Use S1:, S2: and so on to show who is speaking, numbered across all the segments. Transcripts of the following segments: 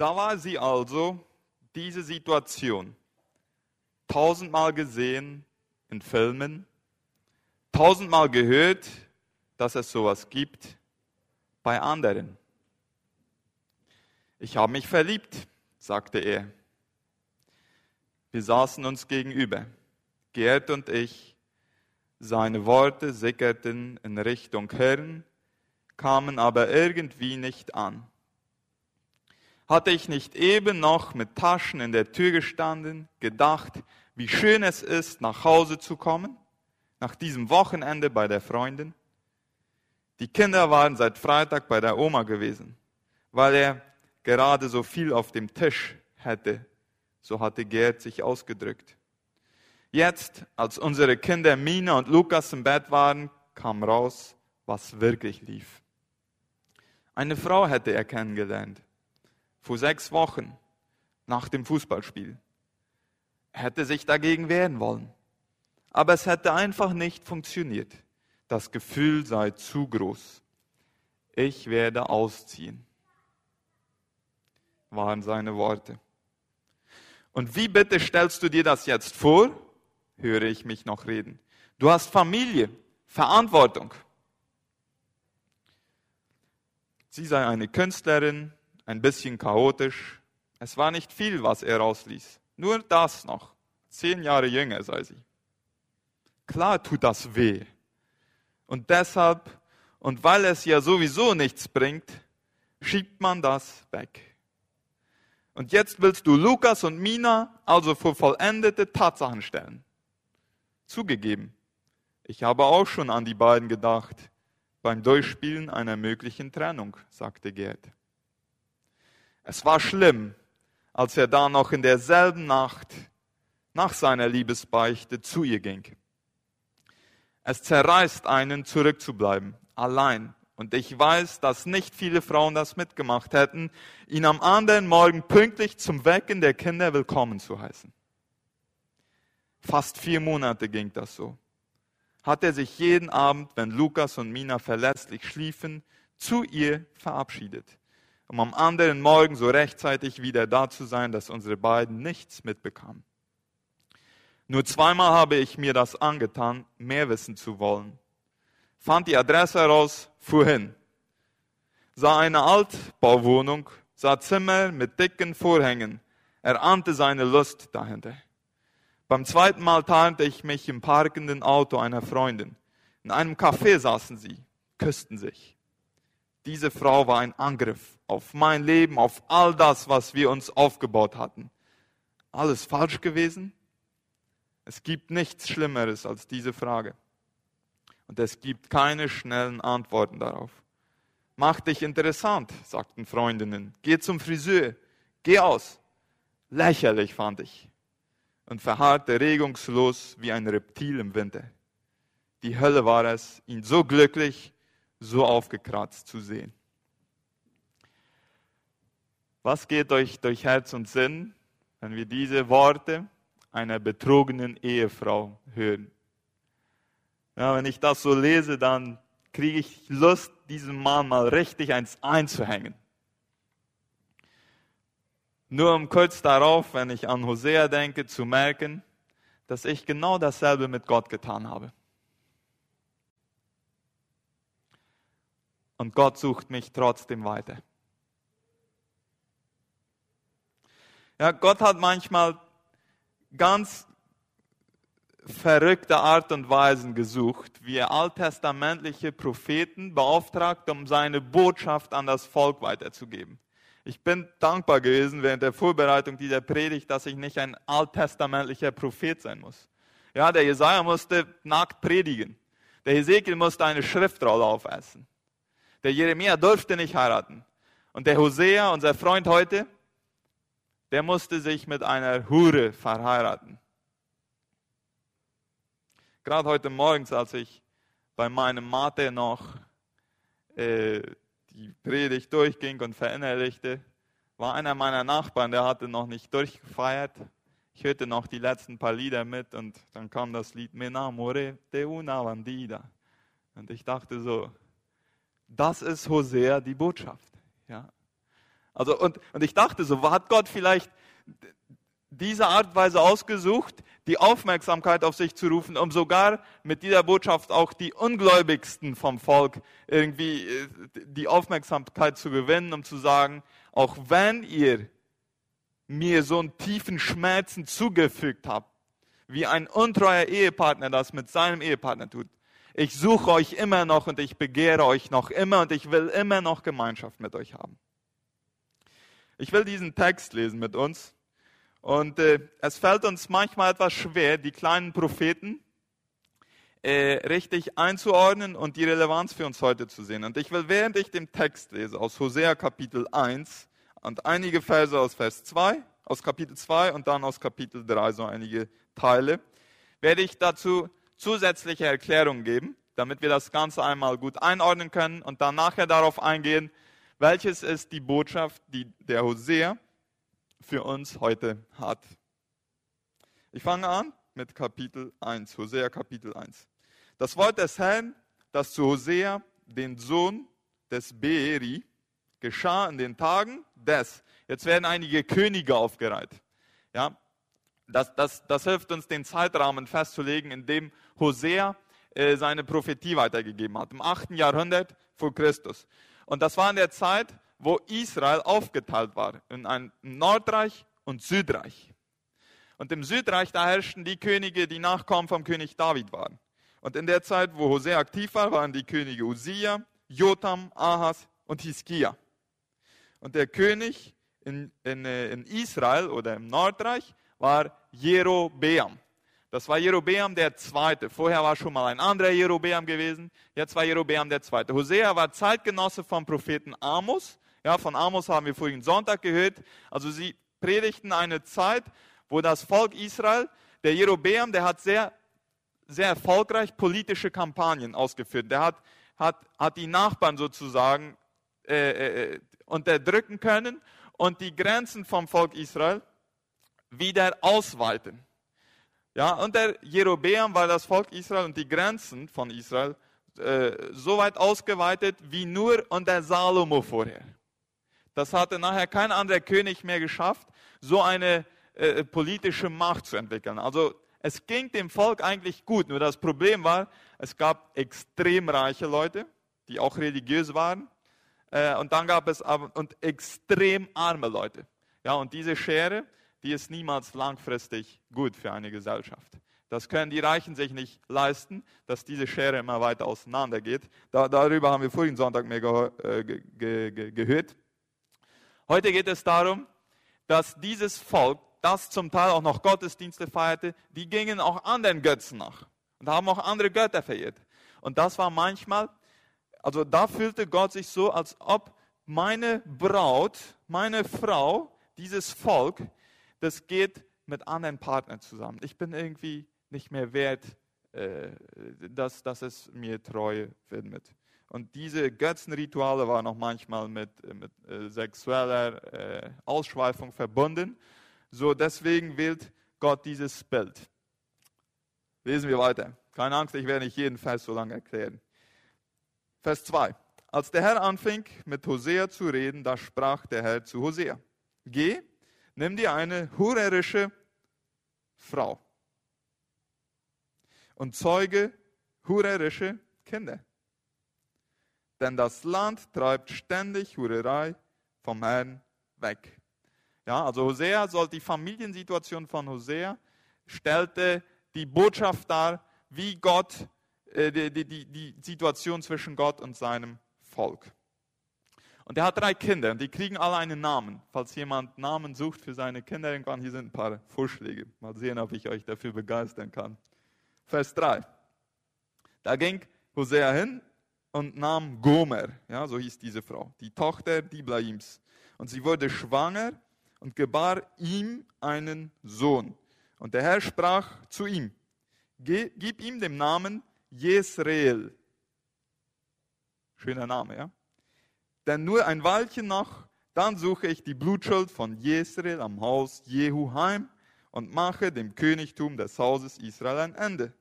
S1: Da war sie also, diese Situation, tausendmal gesehen in Filmen, tausendmal gehört, dass es sowas gibt bei anderen. Ich habe mich verliebt, sagte er. Wir saßen uns gegenüber, Gerd und ich. Seine Worte sickerten in Richtung Hirn, kamen aber irgendwie nicht an. Hatte ich nicht eben noch mit Taschen in der Tür gestanden, gedacht, wie schön es ist, nach Hause zu kommen, nach diesem Wochenende bei der Freundin? Die Kinder waren seit Freitag bei der Oma gewesen, weil er gerade so viel auf dem Tisch hätte, so hatte Gerd sich ausgedrückt. Jetzt, als unsere Kinder Mina und Lukas im Bett waren, kam raus, was wirklich lief. Eine Frau hätte er kennengelernt, vor sechs Wochen nach dem Fußballspiel. Er hätte sich dagegen wehren wollen, aber es hätte einfach nicht funktioniert. Das Gefühl sei zu groß. Ich werde ausziehen, waren seine Worte. Und wie bitte stellst du dir das jetzt vor? höre ich mich noch reden. Du hast Familie, Verantwortung. Sie sei eine Künstlerin, ein bisschen chaotisch. Es war nicht viel, was er rausließ. Nur das noch. Zehn Jahre jünger sei sie. Klar tut das weh. Und deshalb, und weil es ja sowieso nichts bringt, schiebt man das weg. Und jetzt willst du Lukas und Mina also vor vollendete Tatsachen stellen. Zugegeben, ich habe auch schon an die beiden gedacht beim Durchspielen einer möglichen Trennung, sagte Gerd. Es war schlimm, als er da noch in derselben Nacht nach seiner Liebesbeichte zu ihr ging. Es zerreißt einen, zurückzubleiben, allein. Und ich weiß, dass nicht viele Frauen das mitgemacht hätten, ihn am anderen Morgen pünktlich zum Wecken der Kinder willkommen zu heißen. Fast vier Monate ging das so. Hat er sich jeden Abend, wenn Lukas und Mina verlässlich schliefen, zu ihr verabschiedet, um am anderen Morgen so rechtzeitig wieder da zu sein, dass unsere beiden nichts mitbekamen. Nur zweimal habe ich mir das angetan, mehr wissen zu wollen. Fand die Adresse heraus, fuhr hin. Sah eine Altbauwohnung, sah Zimmer mit dicken Vorhängen. Er ahnte seine Lust dahinter. Beim zweiten Mal tarnte ich mich im parkenden Auto einer Freundin. In einem Café saßen sie, küssten sich. Diese Frau war ein Angriff auf mein Leben, auf all das, was wir uns aufgebaut hatten. Alles falsch gewesen? Es gibt nichts Schlimmeres als diese Frage. Und es gibt keine schnellen Antworten darauf. Mach dich interessant, sagten Freundinnen. Geh zum Friseur. Geh aus. Lächerlich fand ich und verharrte regungslos wie ein Reptil im Winter. Die Hölle war es, ihn so glücklich, so aufgekratzt zu sehen. Was geht euch durch Herz und Sinn, wenn wir diese Worte einer betrogenen Ehefrau hören? Ja, wenn ich das so lese, dann kriege ich Lust, diesem Mann mal richtig eins einzuhängen. Nur um kurz darauf, wenn ich an Hosea denke, zu merken, dass ich genau dasselbe mit Gott getan habe. Und Gott sucht mich trotzdem weiter. Ja, Gott hat manchmal ganz verrückte Art und Weisen gesucht, wie er alttestamentliche Propheten beauftragt, um seine Botschaft an das Volk weiterzugeben. Ich bin dankbar gewesen während der Vorbereitung dieser Predigt, dass ich nicht ein alttestamentlicher Prophet sein muss. Ja, der Jesaja musste nackt predigen. Der Hesekiel musste eine Schriftrolle aufessen. Der Jeremia durfte nicht heiraten. Und der Hosea, unser Freund heute, der musste sich mit einer Hure verheiraten. Gerade heute Morgens, als ich bei meinem Mate noch äh, die Predigt durchging und verinnerlichte, war einer meiner Nachbarn, der hatte noch nicht durchgefeiert. Ich hörte noch die letzten paar Lieder mit und dann kam das Lied Mena More de una bandida. Und ich dachte so, das ist Hosea die Botschaft. Ja? Also, und, und ich dachte so, hat Gott vielleicht diese Art und Weise ausgesucht, die Aufmerksamkeit auf sich zu rufen, um sogar mit dieser Botschaft auch die Ungläubigsten vom Volk irgendwie äh, die Aufmerksamkeit zu gewinnen, um zu sagen, auch wenn ihr mir so einen tiefen Schmerzen zugefügt habt, wie ein untreuer Ehepartner das mit seinem Ehepartner tut. Ich suche euch immer noch und ich begehre euch noch immer und ich will immer noch Gemeinschaft mit euch haben. Ich will diesen Text lesen mit uns. Und äh, es fällt uns manchmal etwas schwer, die kleinen Propheten äh, richtig einzuordnen und die Relevanz für uns heute zu sehen. Und ich will, während ich den Text lese aus Hosea Kapitel 1 und einige Verse aus Vers 2, aus Kapitel 2 und dann aus Kapitel 3, so einige Teile, werde ich dazu zusätzliche Erklärungen geben, damit wir das Ganze einmal gut einordnen können und dann nachher darauf eingehen, welches ist die Botschaft, die der Hosea für uns heute hat. Ich fange an mit Kapitel 1, Hosea Kapitel 1. Das Wort des Herrn, das zu Hosea, den Sohn des Beeri, geschah in den Tagen des. Jetzt werden einige Könige aufgereiht. Ja, das, das, das hilft uns, den Zeitrahmen festzulegen, in dem Hosea äh, seine Prophetie weitergegeben hat, im 8. Jahrhundert vor Christus. Und das war in der Zeit, wo Israel aufgeteilt war in ein Nordreich und Südreich. Und im Südreich, da herrschten die Könige, die Nachkommen vom König David waren. Und in der Zeit, wo Hosea aktiv war, waren die Könige Uziah, Jotam, Ahas und Hiskia. Und der König in, in, äh, in Israel oder im Nordreich war Jerobeam. Das war Jerobeam der Zweite. Vorher war schon mal ein anderer Jerobeam gewesen. Jetzt war Jerobeam der Zweite. Hosea war Zeitgenosse vom Propheten Amos ja, von Amos haben wir vorigen Sonntag gehört. Also sie predigten eine Zeit, wo das Volk Israel, der Jerobeam, der hat sehr, sehr erfolgreich politische Kampagnen ausgeführt. Der hat, hat, hat die Nachbarn sozusagen äh, äh, unterdrücken können und die Grenzen vom Volk Israel wieder ausweiten. Ja, und der Jerobeam war das Volk Israel und die Grenzen von Israel äh, so weit ausgeweitet wie nur unter Salomo vorher. Das hatte nachher kein anderer König mehr geschafft, so eine äh, politische Macht zu entwickeln. Also es ging dem Volk eigentlich gut, nur das Problem war, es gab extrem reiche Leute, die auch religiös waren, äh, und dann gab es aber, und extrem arme Leute. Ja, und diese Schere, die ist niemals langfristig gut für eine Gesellschaft. Das können die Reichen sich nicht leisten, dass diese Schere immer weiter auseinandergeht. Da, darüber haben wir vorigen Sonntag mehr ge, äh, ge, ge, gehört. Heute geht es darum, dass dieses Volk, das zum Teil auch noch Gottesdienste feierte, die gingen auch anderen Götzen nach und haben auch andere Götter verehrt. Und das war manchmal, also da fühlte Gott sich so, als ob meine Braut, meine Frau, dieses Volk, das geht mit anderen Partnern zusammen. Ich bin irgendwie nicht mehr wert, äh, dass, dass es mir Treue widmet. Und diese Götzenrituale waren auch manchmal mit, mit äh, sexueller äh, Ausschweifung verbunden. So deswegen wählt Gott dieses Bild. Lesen wir weiter. Keine Angst, ich werde nicht jeden Vers so lange erklären. Vers 2. Als der Herr anfing, mit Hosea zu reden, da sprach der Herr zu Hosea: Geh, nimm dir eine hurerische Frau und zeuge hurerische Kinder denn das Land treibt ständig Hurerei vom Herrn weg. Ja, also Hosea soll die Familiensituation von Hosea stellte die Botschaft dar, wie Gott, äh, die, die, die Situation zwischen Gott und seinem Volk. Und er hat drei Kinder und die kriegen alle einen Namen. Falls jemand Namen sucht für seine Kinder, irgendwann hier sind ein paar Vorschläge. Mal sehen, ob ich euch dafür begeistern kann. Vers 3. Da ging Hosea hin und nahm Gomer, ja, so hieß diese Frau, die Tochter Diblaims. Und sie wurde schwanger und gebar ihm einen Sohn. Und der Herr sprach zu ihm, gib ihm den Namen Jesreel. Schöner Name, ja? Denn nur ein Weilchen noch, dann suche ich die Blutschuld von Jesreel am Haus Jehu heim und mache dem Königtum des Hauses Israel ein Ende.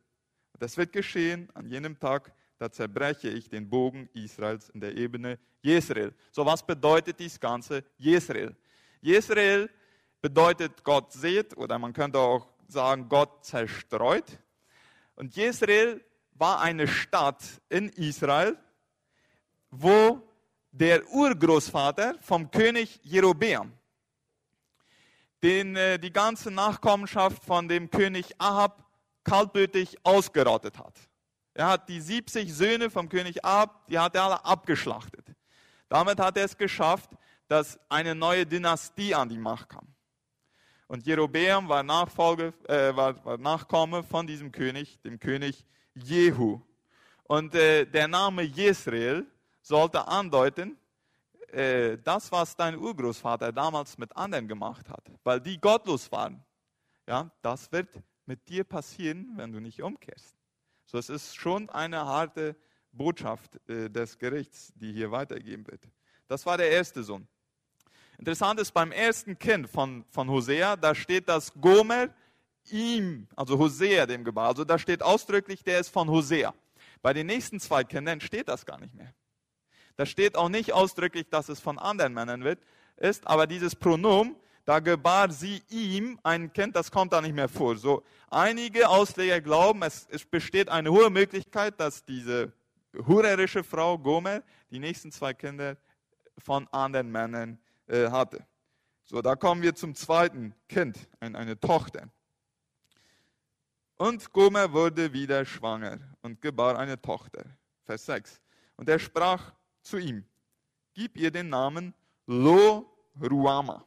S1: Das wird geschehen an jenem Tag, da zerbreche ich den Bogen Israels in der Ebene Jezreel. So, was bedeutet dies Ganze Jezreel? Jezreel bedeutet Gott seht oder man könnte auch sagen Gott zerstreut. Und Jezreel war eine Stadt in Israel, wo der Urgroßvater vom König Jerobeam, den äh, die ganze Nachkommenschaft von dem König Ahab kaltblütig ausgerottet hat. Er hat die 70 Söhne vom König Ahab, die hat er alle abgeschlachtet. Damit hat er es geschafft, dass eine neue Dynastie an die Macht kam. Und Jerobeam war, Nachfolge, äh, war, war Nachkomme von diesem König, dem König Jehu. Und äh, der Name Jezreel sollte andeuten, äh, das, was dein Urgroßvater damals mit anderen gemacht hat, weil die gottlos waren, ja, das wird mit dir passieren, wenn du nicht umkehrst. So, es ist schon eine harte Botschaft äh, des Gerichts, die hier weitergegeben wird. Das war der erste Sohn. Interessant ist beim ersten Kind von, von Hosea, da steht, dass Gomer ihm, also Hosea dem gebar. Also da steht ausdrücklich, der ist von Hosea. Bei den nächsten zwei Kindern steht das gar nicht mehr. Da steht auch nicht ausdrücklich, dass es von anderen Männern wird, ist, aber dieses Pronomen, da gebar sie ihm ein Kind, das kommt da nicht mehr vor. So, einige Ausleger glauben, es, es besteht eine hohe Möglichkeit, dass diese hurerische Frau Gomer die nächsten zwei Kinder von anderen Männern äh, hatte. So, da kommen wir zum zweiten Kind, ein, eine Tochter. Und Gomer wurde wieder schwanger und gebar eine Tochter. Vers 6. Und er sprach, zu ihm, gib ihr den Namen Lo Ruama.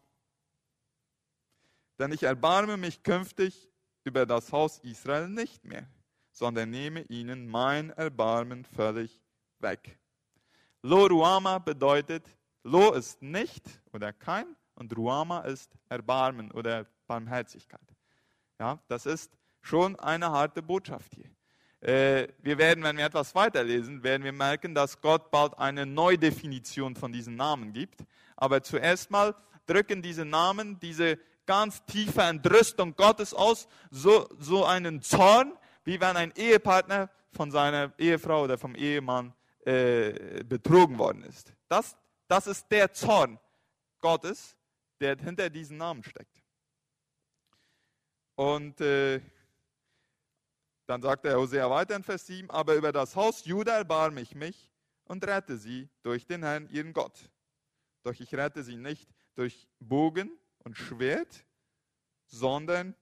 S1: Denn ich erbarme mich künftig über das Haus Israel nicht mehr, sondern nehme ihnen mein Erbarmen völlig weg. Lo Ruama bedeutet, Lo ist nicht oder kein und Ruama ist Erbarmen oder Barmherzigkeit. Ja, das ist schon eine harte Botschaft hier. Äh, wir werden, wenn wir etwas weiterlesen, werden wir merken, dass Gott bald eine Neudefinition von diesen Namen gibt. Aber zuerst mal drücken diese Namen diese ganz tiefe Entrüstung Gottes aus, so, so einen Zorn, wie wenn ein Ehepartner von seiner Ehefrau oder vom Ehemann äh, betrogen worden ist. Das, das ist der Zorn Gottes, der hinter diesen Namen steckt. Und äh, dann sagt der Hosea weiter in Vers 7, aber über das Haus Juda erbarme ich mich und rette sie durch den Herrn, ihren Gott. Doch ich rette sie nicht durch Bogen und Schwert, sondern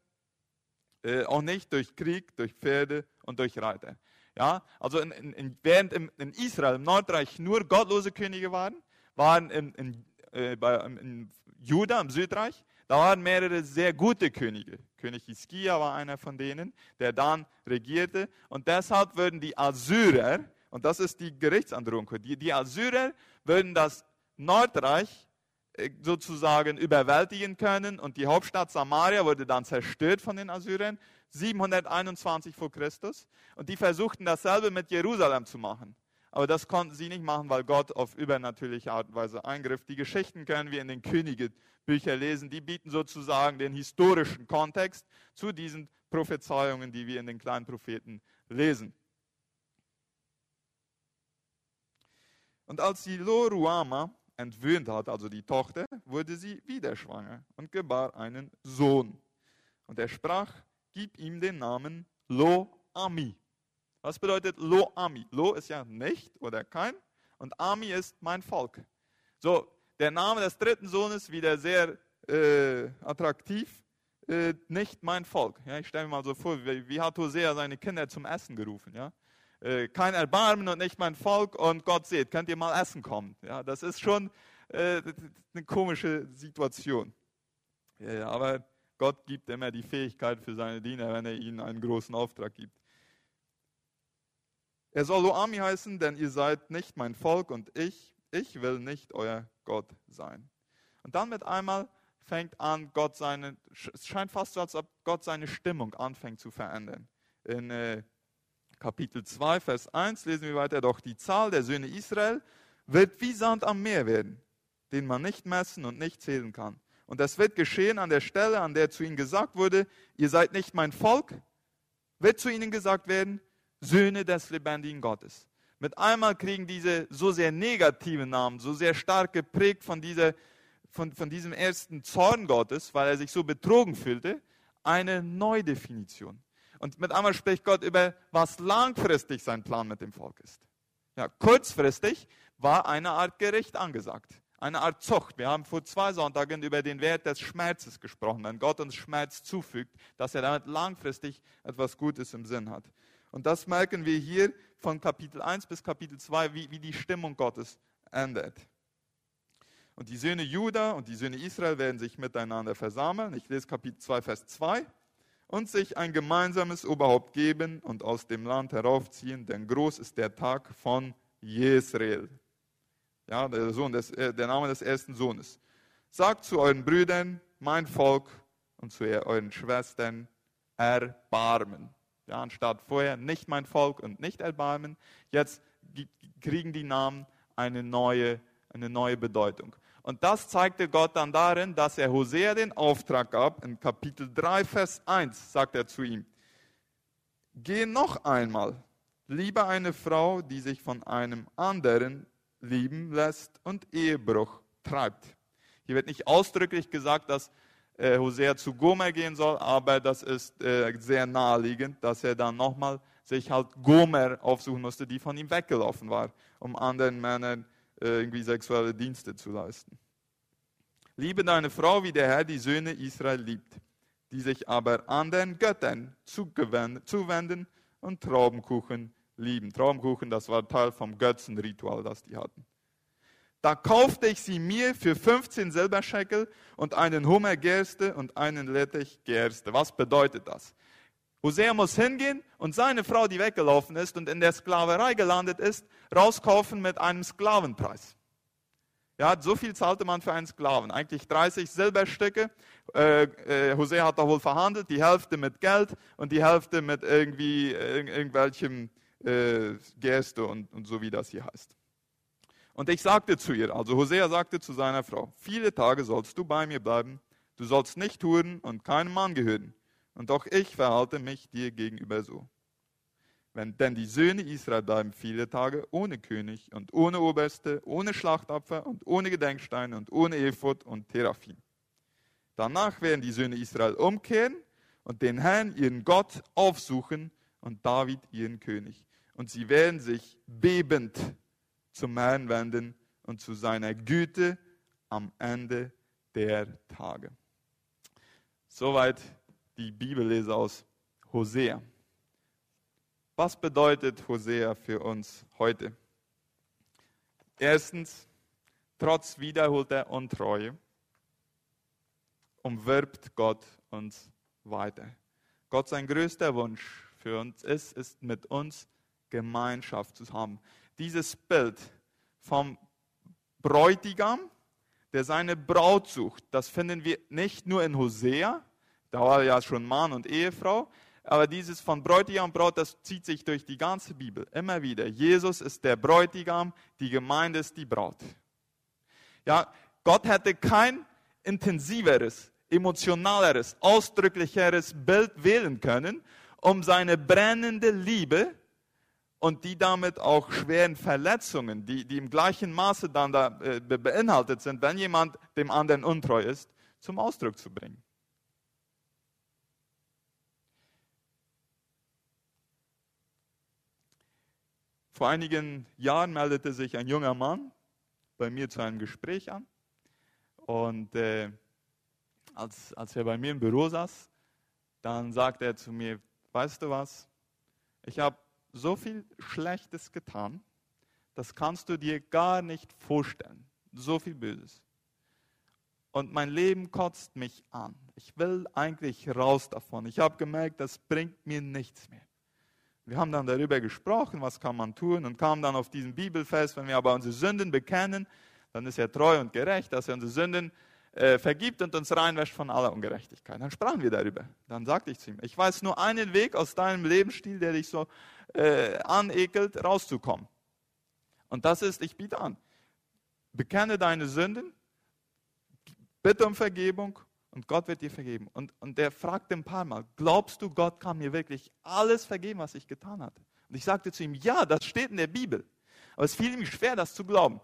S1: äh, auch nicht durch Krieg, durch Pferde und durch Reiter. Ja, also in, in, während im, in Israel, im Nordreich, nur gottlose Könige waren, waren in, in, äh, bei, in Juda, im Südreich, da waren mehrere sehr gute Könige. König Hiskia war einer von denen, der dann regierte. Und deshalb würden die Assyrer, und das ist die Gerichtsandrohung, die, die Assyrer würden das Nordreich äh, sozusagen überwältigen können und die Hauptstadt Samaria wurde dann zerstört von den Assyrern 721 vor Christus und die versuchten dasselbe mit Jerusalem zu machen. Aber das konnten sie nicht machen, weil Gott auf übernatürliche Art und Weise eingriff. Die Geschichten können wir in den Königebüchern lesen. Die bieten sozusagen den historischen Kontext zu diesen Prophezeiungen, die wir in den kleinen Propheten lesen. Und als sie Loruama entwöhnt hat, also die Tochter, wurde sie wieder schwanger und gebar einen Sohn. Und er sprach, gib ihm den Namen Lo-Ami. Was bedeutet Lo Ami? Lo ist ja nicht oder kein und Ami ist mein Volk. So, der Name des dritten Sohnes wieder sehr äh, attraktiv. Äh, nicht mein Volk. Ja, ich stelle mir mal so vor, wie, wie, hat Hosea seine Kinder zum Essen gerufen? Ja? Äh, kein Erbarmen und nicht mein Volk und Gott seht, könnt ihr mal essen kommen? Ja, das ist schon äh, eine komische Situation. Ja, aber Gott gibt immer die Fähigkeit für seine Diener, wenn er ihnen einen großen Auftrag gibt. Er soll Loami heißen, denn ihr seid nicht mein Volk und ich, ich will nicht euer Gott sein. Und dann mit einmal fängt an, Gott seine, es scheint fast so, als ob Gott seine Stimmung anfängt zu verändern. In äh, Kapitel 2, Vers 1 lesen wir weiter, doch die Zahl der Söhne Israel wird wie Sand am Meer werden, den man nicht messen und nicht zählen kann. Und das wird geschehen an der Stelle, an der zu ihnen gesagt wurde, ihr seid nicht mein Volk, wird zu ihnen gesagt werden, Söhne des lebendigen Gottes. Mit einmal kriegen diese so sehr negativen Namen, so sehr stark geprägt von, dieser, von, von diesem ersten Zorn Gottes, weil er sich so betrogen fühlte, eine Neudefinition. Und mit einmal spricht Gott über, was langfristig sein Plan mit dem Volk ist. Ja, kurzfristig war eine Art Gericht angesagt, eine Art Zucht. Wir haben vor zwei Sonntagen über den Wert des Schmerzes gesprochen, wenn Gott uns Schmerz zufügt, dass er damit langfristig etwas Gutes im Sinn hat. Und das merken wir hier von Kapitel 1 bis Kapitel 2, wie, wie die Stimmung Gottes ändert. Und die Söhne Juda und die Söhne Israel werden sich miteinander versammeln. Ich lese Kapitel 2, Vers 2 und sich ein gemeinsames Oberhaupt geben und aus dem Land heraufziehen, denn groß ist der Tag von Jesrael. Ja, der, Sohn des, äh, der Name des ersten Sohnes. Sagt zu euren Brüdern, mein Volk, und zu euren Schwestern, Erbarmen. Ja, anstatt vorher nicht mein Volk und nicht Erbarmen, jetzt kriegen die Namen eine neue, eine neue Bedeutung. Und das zeigte Gott dann darin, dass er Hosea den Auftrag gab. In Kapitel 3, Vers 1 sagt er zu ihm, geh noch einmal, liebe eine Frau, die sich von einem anderen lieben lässt und Ehebruch treibt. Hier wird nicht ausdrücklich gesagt, dass äh, Hosea zu Gomer gehen soll, aber das ist äh, sehr naheliegend, dass er dann nochmal sich halt Gomer aufsuchen musste, die von ihm weggelaufen war, um anderen Männern äh, irgendwie sexuelle Dienste zu leisten. Liebe deine Frau, wie der Herr die Söhne Israel liebt, die sich aber anderen Göttern zuwenden und Traubenkuchen lieben. Traubenkuchen, das war Teil vom Götzenritual, das die hatten. Da kaufte ich sie mir für 15 Silberscheckel und einen Hummer Gerste und einen Lettich Gerste. Was bedeutet das? Hosea muss hingehen und seine Frau, die weggelaufen ist und in der Sklaverei gelandet ist, rauskaufen mit einem Sklavenpreis. Ja, so viel zahlte man für einen Sklaven. Eigentlich 30 Silberstücke. Äh, äh, Hosea hat da wohl verhandelt, die Hälfte mit Geld und die Hälfte mit irgendwie äh, irgendwelchem äh, Gerste und, und so wie das hier heißt. Und ich sagte zu ihr, also Hosea sagte zu seiner Frau, viele Tage sollst du bei mir bleiben, du sollst nicht huren und keinem Mann gehören und auch ich verhalte mich dir gegenüber so. Wenn denn die Söhne Israel bleiben viele Tage ohne König und ohne Oberste, ohne Schlachtopfer und ohne Gedenksteine und ohne Ephod und Teraphim. Danach werden die Söhne Israel umkehren und den Herrn, ihren Gott, aufsuchen und David, ihren König. Und sie werden sich bebend zum Herrn wenden und zu seiner Güte am Ende der Tage. Soweit die Bibellese aus Hosea. Was bedeutet Hosea für uns heute? Erstens, trotz wiederholter Untreue umwirbt Gott uns weiter. Gott sein größter Wunsch für uns ist, ist mit uns Gemeinschaft zu haben. Dieses Bild vom Bräutigam, der seine Braut sucht, das finden wir nicht nur in Hosea, da war ja schon Mann und Ehefrau. Aber dieses von Bräutigam und Braut, das zieht sich durch die ganze Bibel immer wieder. Jesus ist der Bräutigam, die Gemeinde ist die Braut. Ja, Gott hätte kein intensiveres, emotionaleres, ausdrücklicheres Bild wählen können, um seine brennende Liebe und die damit auch schweren Verletzungen, die, die im gleichen Maße dann da äh, beinhaltet sind, wenn jemand dem anderen untreu ist, zum Ausdruck zu bringen. Vor einigen Jahren meldete sich ein junger Mann bei mir zu einem Gespräch an. Und äh, als, als er bei mir im Büro saß, dann sagte er zu mir, weißt du was, ich habe so viel Schlechtes getan, das kannst du dir gar nicht vorstellen. So viel Böses. Und mein Leben kotzt mich an. Ich will eigentlich raus davon. Ich habe gemerkt, das bringt mir nichts mehr. Wir haben dann darüber gesprochen, was kann man tun und kamen dann auf diesen Bibelfest, wenn wir aber unsere Sünden bekennen, dann ist er treu und gerecht, dass er unsere Sünden äh, vergibt und uns reinwäscht von aller Ungerechtigkeit. Dann sprachen wir darüber. Dann sagte ich zu ihm, ich weiß nur einen Weg aus deinem Lebensstil, der dich so äh, anekelt, rauszukommen. Und das ist, ich biete an, bekenne deine Sünden, bitte um Vergebung und Gott wird dir vergeben. Und, und der fragt ein paar Mal, glaubst du, Gott kann mir wirklich alles vergeben, was ich getan habe? Und ich sagte zu ihm, ja, das steht in der Bibel. Aber es fiel ihm schwer, das zu glauben.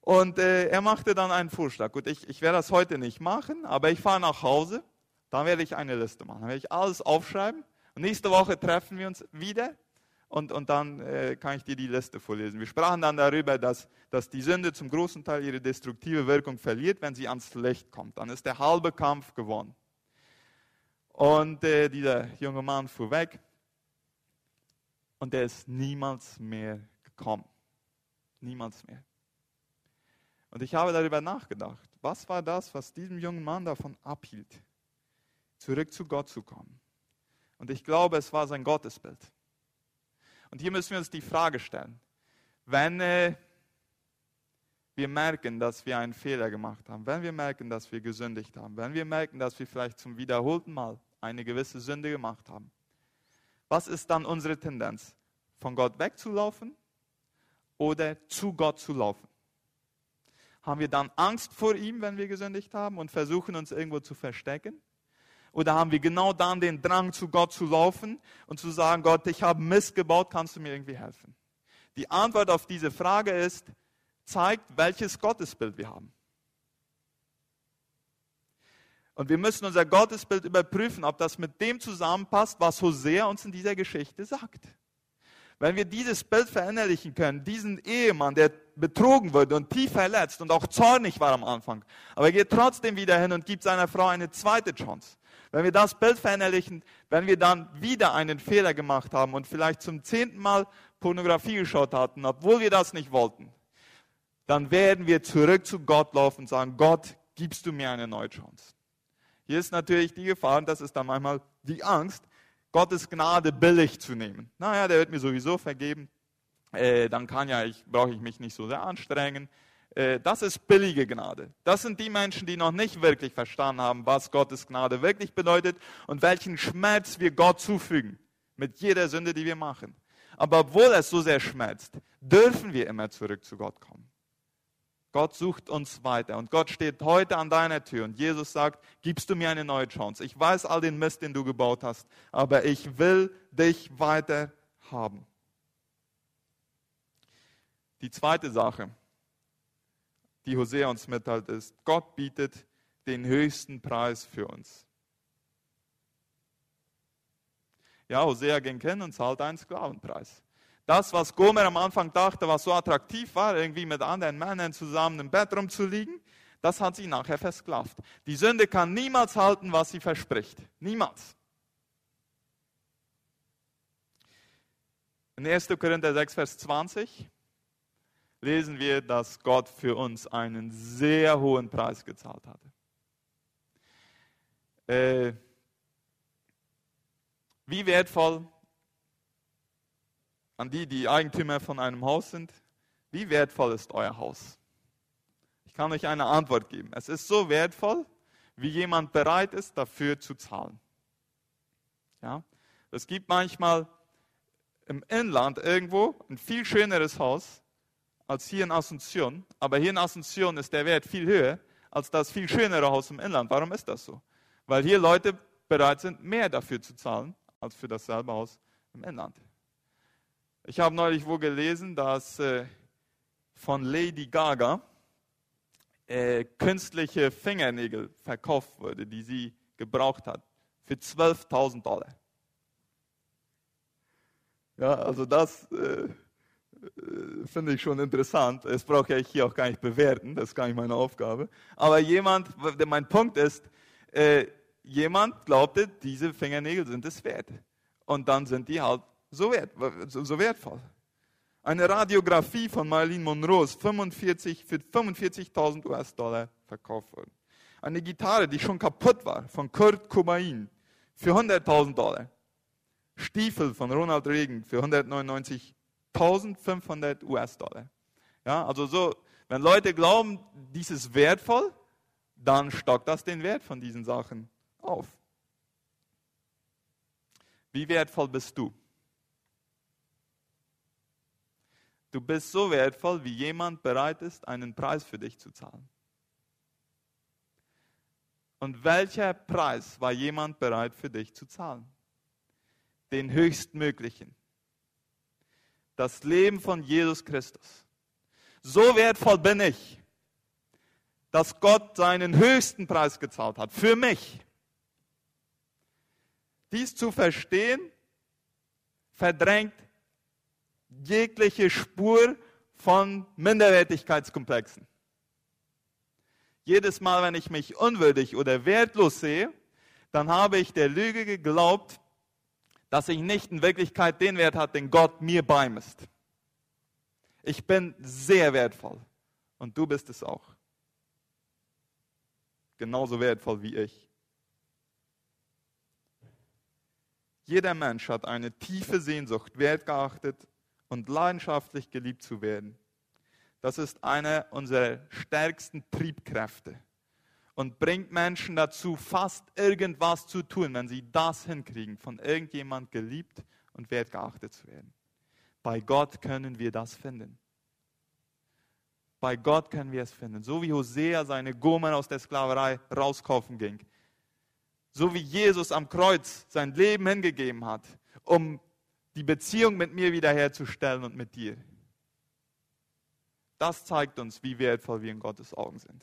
S1: Und äh, er machte dann einen Vorschlag. Gut, ich, ich werde das heute nicht machen, aber ich fahre nach Hause, dann werde ich eine Liste machen. Dann werde ich alles aufschreiben. Und nächste Woche treffen wir uns wieder und, und dann äh, kann ich dir die Liste vorlesen. Wir sprachen dann darüber, dass, dass die Sünde zum großen Teil ihre destruktive Wirkung verliert, wenn sie ans Licht kommt. Dann ist der halbe Kampf gewonnen. Und äh, dieser junge Mann fuhr weg und er ist niemals mehr gekommen. Niemals mehr. Und ich habe darüber nachgedacht, was war das, was diesem jungen Mann davon abhielt, zurück zu Gott zu kommen. Und ich glaube, es war sein Gottesbild. Und hier müssen wir uns die Frage stellen, wenn äh, wir merken, dass wir einen Fehler gemacht haben, wenn wir merken, dass wir gesündigt haben, wenn wir merken, dass wir vielleicht zum wiederholten Mal eine gewisse Sünde gemacht haben, was ist dann unsere Tendenz? Von Gott wegzulaufen oder zu Gott zu laufen? Haben wir dann Angst vor ihm, wenn wir gesündigt haben und versuchen uns irgendwo zu verstecken? Oder haben wir genau dann den Drang, zu Gott zu laufen und zu sagen, Gott, ich habe Mist gebaut, kannst du mir irgendwie helfen? Die Antwort auf diese Frage ist, zeigt, welches Gottesbild wir haben. Und wir müssen unser Gottesbild überprüfen, ob das mit dem zusammenpasst, was Hosea uns in dieser Geschichte sagt. Wenn wir dieses Bild verinnerlichen können, diesen Ehemann, der betrogen wurde und tief verletzt und auch zornig war am Anfang, aber er geht trotzdem wieder hin und gibt seiner Frau eine zweite Chance. Wenn wir das Bild verinnerlichen, wenn wir dann wieder einen Fehler gemacht haben und vielleicht zum zehnten Mal Pornografie geschaut hatten, obwohl wir das nicht wollten, dann werden wir zurück zu Gott laufen und sagen, Gott, gibst du mir eine neue Chance. Hier ist natürlich die Gefahr, und das ist dann manchmal die Angst, Gottes Gnade billig zu nehmen. Naja, der wird mir sowieso vergeben. Äh, dann kann ja, ich brauche ich mich nicht so sehr anstrengen. Äh, das ist billige Gnade. Das sind die Menschen, die noch nicht wirklich verstanden haben, was Gottes Gnade wirklich bedeutet und welchen Schmerz wir Gott zufügen mit jeder Sünde, die wir machen. Aber obwohl es so sehr schmerzt, dürfen wir immer zurück zu Gott kommen. Gott sucht uns weiter und Gott steht heute an deiner Tür und Jesus sagt, gibst du mir eine neue Chance. Ich weiß all den Mist, den du gebaut hast, aber ich will dich weiter haben. Die zweite Sache, die Hosea uns mitteilt, ist, Gott bietet den höchsten Preis für uns. Ja, Hosea ging hin und zahlte einen Sklavenpreis. Das, was Gomer am Anfang dachte, was so attraktiv war, irgendwie mit anderen Männern zusammen im Bett rumzuliegen, das hat sie nachher versklavt. Die Sünde kann niemals halten, was sie verspricht. Niemals. In 1. Korinther 6, Vers 20 lesen wir, dass Gott für uns einen sehr hohen Preis gezahlt hatte. Äh, wie wertvoll an die, die Eigentümer von einem Haus sind, wie wertvoll ist euer Haus? Ich kann euch eine Antwort geben. Es ist so wertvoll, wie jemand bereit ist, dafür zu zahlen. Ja? Es gibt manchmal im Inland irgendwo ein viel schöneres Haus als hier in Asunción, aber hier in Asunción ist der Wert viel höher als das viel schönere Haus im Inland. Warum ist das so? Weil hier Leute bereit sind, mehr dafür zu zahlen, als für dasselbe Haus im Inland. Ich habe neulich wo gelesen, dass äh, von Lady Gaga äh, künstliche Fingernägel verkauft wurde, die sie gebraucht hat, für 12.000 Dollar. Ja, also das äh, finde ich schon interessant. Das brauche ich hier auch gar nicht bewerten, das ist gar nicht meine Aufgabe. Aber jemand, mein Punkt ist, äh, jemand glaubte, diese Fingernägel sind es wert. Und dann sind die halt so, wert, so wertvoll. Eine Radiografie von Marilyn Monroe ist 45, für 45.000 US-Dollar verkauft worden. Eine Gitarre, die schon kaputt war, von Kurt Cobain, für 100.000 Dollar. Stiefel von Ronald Reagan für 199 1500 US-Dollar. Ja, also so, wenn Leute glauben, dies ist wertvoll, dann stockt das den Wert von diesen Sachen auf. Wie wertvoll bist du? Du bist so wertvoll, wie jemand bereit ist, einen Preis für dich zu zahlen. Und welcher Preis war jemand bereit für dich zu zahlen? Den höchstmöglichen. Das Leben von Jesus Christus. So wertvoll bin ich, dass Gott seinen höchsten Preis gezahlt hat für mich. Dies zu verstehen, verdrängt jegliche Spur von Minderwertigkeitskomplexen. Jedes Mal, wenn ich mich unwürdig oder wertlos sehe, dann habe ich der Lüge geglaubt, dass ich nicht in Wirklichkeit den Wert hat, den Gott mir beimisst. Ich bin sehr wertvoll und du bist es auch. Genauso wertvoll wie ich. Jeder Mensch hat eine tiefe Sehnsucht, wertgeachtet und leidenschaftlich geliebt zu werden. Das ist eine unserer stärksten Triebkräfte und bringt Menschen dazu, fast irgendwas zu tun, wenn sie das hinkriegen, von irgendjemand geliebt und wertgeachtet zu werden. Bei Gott können wir das finden. Bei Gott können wir es finden. So wie Hosea seine Gomen aus der Sklaverei rauskaufen ging. So wie Jesus am Kreuz sein Leben hingegeben hat, um die Beziehung mit mir wiederherzustellen und mit dir. Das zeigt uns, wie wertvoll wir in Gottes Augen sind.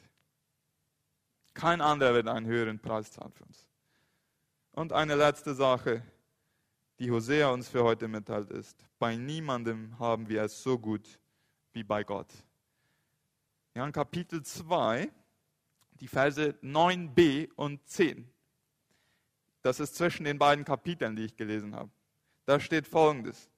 S1: Kein anderer wird einen höheren Preis zahlen für uns. Und eine letzte Sache, die Hosea uns für heute mitteilt, ist, bei niemandem haben wir es so gut wie bei Gott. Ja, in Kapitel 2, die Verse 9b und 10. Das ist zwischen den beiden Kapiteln, die ich gelesen habe. Da steht folgendes.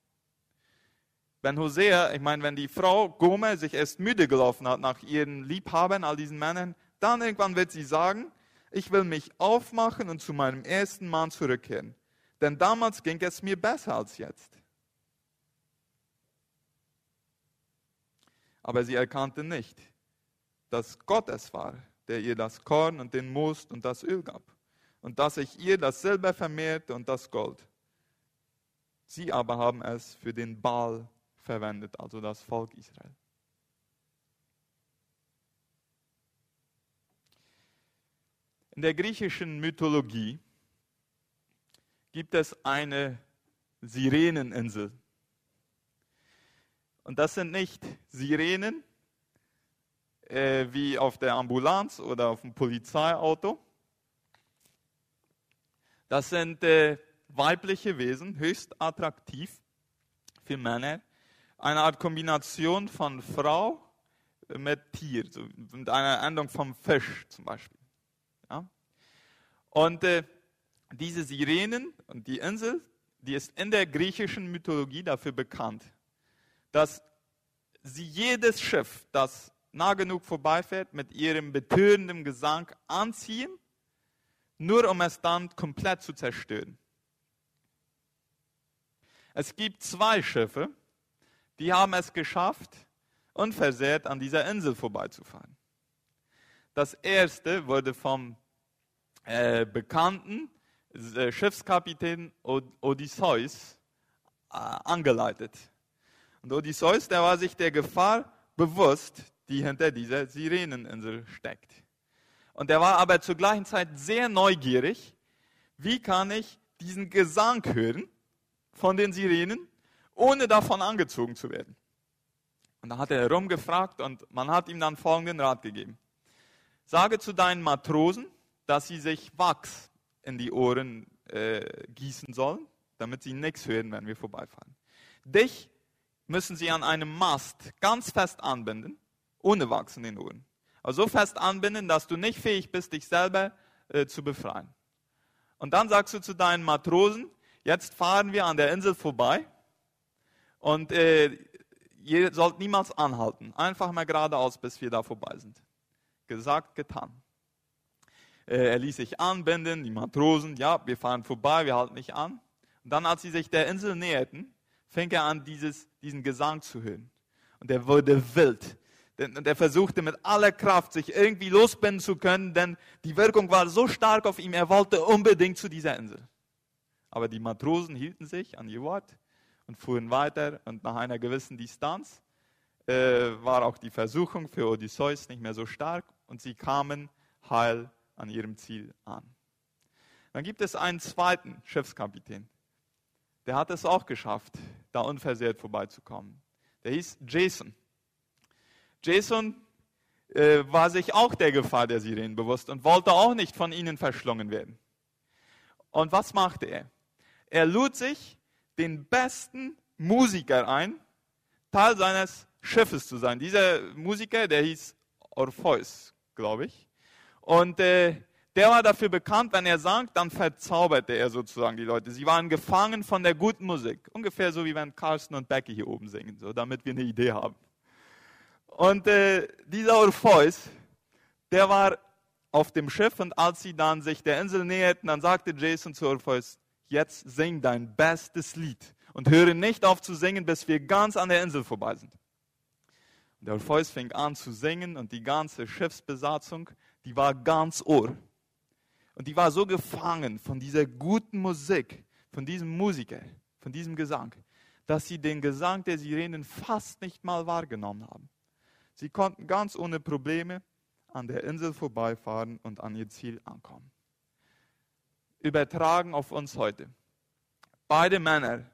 S1: Wenn Hosea, ich meine, wenn die Frau Gomer sich erst müde gelaufen hat nach ihren Liebhabern, all diesen Männern, dann irgendwann wird sie sagen, ich will mich aufmachen und zu meinem ersten Mann zurückkehren. Denn damals ging es mir besser als jetzt. Aber sie erkannte nicht, dass Gott es war, der ihr das Korn und den Most und das Öl gab. Und dass ich ihr das Silber vermehrte und das Gold. Sie aber haben es für den Baal verwendet, also das Volk Israel. In der griechischen Mythologie gibt es eine Sireneninsel. Und das sind nicht Sirenen äh, wie auf der Ambulanz oder auf dem Polizeiauto. Das sind äh, weibliche Wesen, höchst attraktiv für Männer. Eine Art Kombination von Frau mit Tier, so mit einer Endung vom Fisch zum Beispiel. Und äh, diese Sirenen und die Insel, die ist in der griechischen Mythologie dafür bekannt, dass sie jedes Schiff, das nah genug vorbeifährt, mit ihrem betörenden Gesang anziehen, nur um es dann komplett zu zerstören. Es gibt zwei Schiffe, die haben es geschafft, unversehrt an dieser Insel vorbeizufahren. Das erste wurde vom äh, bekannten äh, Schiffskapitän Odysseus äh, angeleitet. Und Odysseus, der war sich der Gefahr bewusst, die hinter dieser Sireneninsel steckt. Und er war aber zur gleichen Zeit sehr neugierig, wie kann ich diesen Gesang hören von den Sirenen, ohne davon angezogen zu werden. Und da hat er herumgefragt und man hat ihm dann folgenden Rat gegeben. Sage zu deinen Matrosen, dass sie sich Wachs in die Ohren äh, gießen sollen, damit sie nichts hören, wenn wir vorbeifahren. Dich müssen sie an einem Mast ganz fest anbinden, ohne Wachs in den Ohren. Also so fest anbinden, dass du nicht fähig bist, dich selber äh, zu befreien. Und dann sagst du zu deinen Matrosen, jetzt fahren wir an der Insel vorbei und äh, ihr sollt niemals anhalten. Einfach mal geradeaus, bis wir da vorbei sind. Gesagt, getan. Äh, er ließ sich anbinden, die Matrosen, ja, wir fahren vorbei, wir halten nicht an. Und dann, als sie sich der Insel näherten, fing er an, dieses, diesen Gesang zu hören. Und er wurde wild. Und er versuchte mit aller Kraft, sich irgendwie losbinden zu können, denn die Wirkung war so stark auf ihn, er wollte unbedingt zu dieser Insel. Aber die Matrosen hielten sich an ihr Wort und fuhren weiter und nach einer gewissen Distanz äh, war auch die Versuchung für Odysseus nicht mehr so stark und sie kamen heil an ihrem Ziel an. Dann gibt es einen zweiten Schiffskapitän. der hat es auch geschafft, da unversehrt vorbeizukommen. Der hieß Jason. Jason äh, war sich auch der Gefahr der Sirenen bewusst und wollte auch nicht von ihnen verschlungen werden. Und was machte er? Er lud sich den besten Musiker ein, Teil seines Schiffes zu sein. Dieser Musiker, der hieß Orpheus, glaube ich. Und äh, der war dafür bekannt, wenn er sang, dann verzauberte er sozusagen die Leute. Sie waren gefangen von der guten Musik. Ungefähr so wie wenn Carsten und Becky hier oben singen, so damit wir eine Idee haben. Und äh, dieser Orpheus, der war auf dem Schiff und als sie dann sich der Insel näherten, dann sagte Jason zu Orpheus, jetzt sing dein bestes Lied und höre nicht auf zu singen, bis wir ganz an der Insel vorbei sind. Und der Orpheus fing an zu singen und die ganze Schiffsbesatzung, die war ganz Ohr. Und die war so gefangen von dieser guten Musik, von diesem Musiker, von diesem Gesang, dass sie den Gesang der Sirenen fast nicht mal wahrgenommen haben. Sie konnten ganz ohne Probleme an der Insel vorbeifahren und an ihr Ziel ankommen. Übertragen auf uns heute. Beide Männer,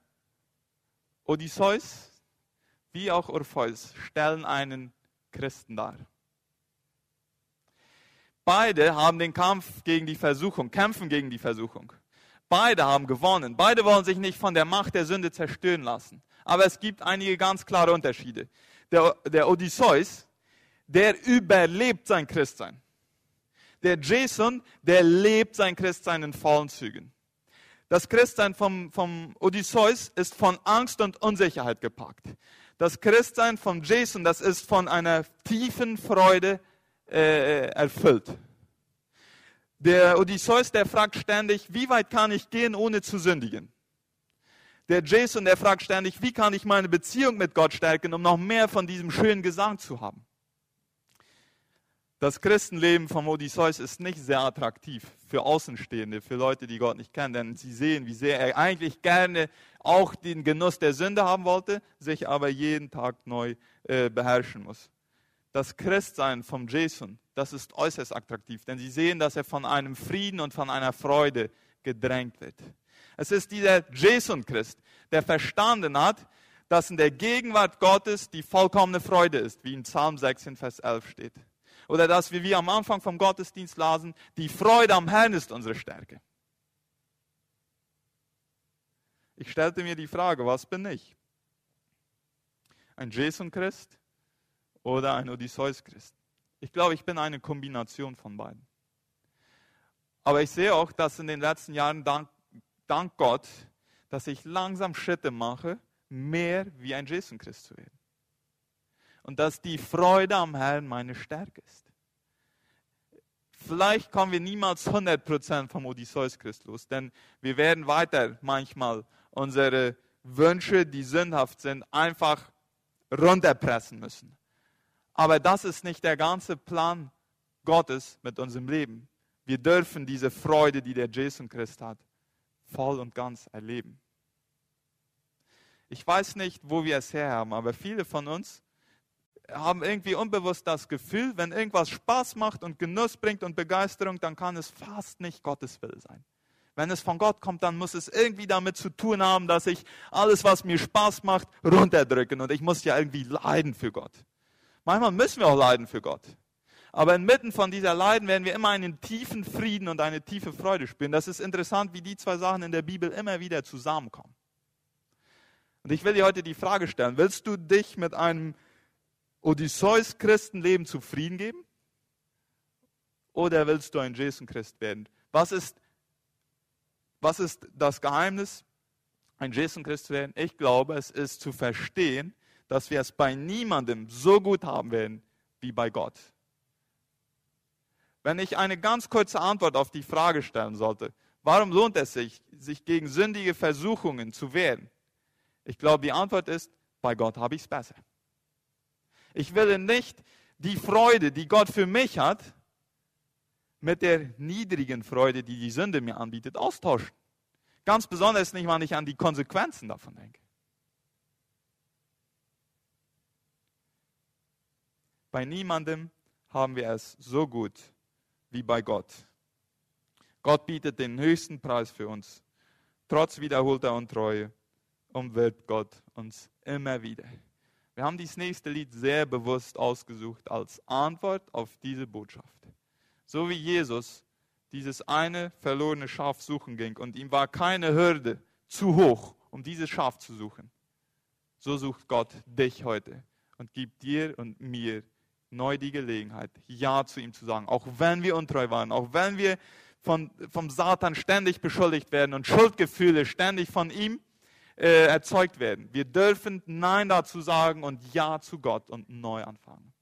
S1: Odysseus wie auch Orpheus, stellen einen Christen dar. Beide haben den Kampf gegen die Versuchung, kämpfen gegen die Versuchung. Beide haben gewonnen. Beide wollen sich nicht von der Macht der Sünde zerstören lassen. Aber es gibt einige ganz klare Unterschiede. Der, der Odysseus, der überlebt sein Christsein. Der Jason, der lebt sein Christsein in vollen Zügen. Das Christsein vom, vom Odysseus ist von Angst und Unsicherheit gepackt. Das Christsein von Jason, das ist von einer tiefen Freude äh, erfüllt. Der Odysseus, der fragt ständig, wie weit kann ich gehen, ohne zu sündigen? Der Jason, der fragt ständig, wie kann ich meine Beziehung mit Gott stärken, um noch mehr von diesem schönen Gesang zu haben? Das Christenleben vom Odysseus ist nicht sehr attraktiv für Außenstehende, für Leute, die Gott nicht kennen, denn sie sehen, wie sehr er eigentlich gerne auch den Genuss der Sünde haben wollte, sich aber jeden Tag neu äh, beherrschen muss das Christsein vom Jason, das ist äußerst attraktiv, denn sie sehen, dass er von einem Frieden und von einer Freude gedrängt wird. Es ist dieser Jason-Christ, der verstanden hat, dass in der Gegenwart Gottes die vollkommene Freude ist, wie in Psalm 6 in Vers 11 steht. Oder dass, wie wir am Anfang vom Gottesdienst lasen, die Freude am Herrn ist unsere Stärke. Ich stellte mir die Frage, was bin ich? Ein Jason-Christ? Oder ein Odysseus-Christ. Ich glaube, ich bin eine Kombination von beiden. Aber ich sehe auch, dass in den letzten Jahren, dank, dank Gott, dass ich langsam Schritte mache, mehr wie ein Jason-Christ zu werden. Und dass die Freude am Herrn meine Stärke ist. Vielleicht kommen wir niemals 100% vom Odysseus-Christ los, denn wir werden weiter manchmal unsere Wünsche, die sündhaft sind, einfach runterpressen müssen. Aber das ist nicht der ganze Plan Gottes mit unserem Leben. Wir dürfen diese Freude, die der Jason Christ hat, voll und ganz erleben. Ich weiß nicht, wo wir es her haben, aber viele von uns haben irgendwie unbewusst das Gefühl, wenn irgendwas Spaß macht und Genuss bringt und Begeisterung, dann kann es fast nicht Gottes Will sein. Wenn es von Gott kommt, dann muss es irgendwie damit zu tun haben, dass ich alles, was mir Spaß macht, runterdrücken und ich muss ja irgendwie leiden für Gott. Manchmal müssen wir auch leiden für Gott. Aber inmitten von dieser Leiden werden wir immer einen tiefen Frieden und eine tiefe Freude spüren. Das ist interessant, wie die zwei Sachen in der Bibel immer wieder zusammenkommen. Und ich will dir heute die Frage stellen, willst du dich mit einem Odysseus-Christenleben zufrieden geben? Oder willst du ein Jason-Christ werden? Was ist, was ist das Geheimnis, ein Jason-Christ zu werden? Ich glaube, es ist zu verstehen, dass wir es bei niemandem so gut haben werden wie bei Gott. Wenn ich eine ganz kurze Antwort auf die Frage stellen sollte, warum lohnt es sich, sich gegen sündige Versuchungen zu wehren? Ich glaube, die Antwort ist, bei Gott habe ich es besser. Ich will nicht die Freude, die Gott für mich hat, mit der niedrigen Freude, die die Sünde mir anbietet, austauschen. Ganz besonders nicht, wenn ich an die Konsequenzen davon denke. Bei niemandem haben wir es so gut wie bei Gott. Gott bietet den höchsten Preis für uns. trotz wiederholter Untreue, umwirbt Gott uns immer wieder. Wir haben dieses nächste Lied sehr bewusst ausgesucht als Antwort auf diese Botschaft. So wie Jesus dieses eine verlorene Schaf suchen ging und ihm war keine Hürde zu hoch, um dieses Schaf zu suchen. So sucht Gott dich heute und gibt dir und mir neu die Gelegenheit, Ja zu ihm zu sagen, auch wenn wir untreu waren, auch wenn wir von, vom Satan ständig beschuldigt werden und Schuldgefühle ständig von ihm äh, erzeugt werden. Wir dürfen Nein dazu sagen und Ja zu Gott und neu anfangen.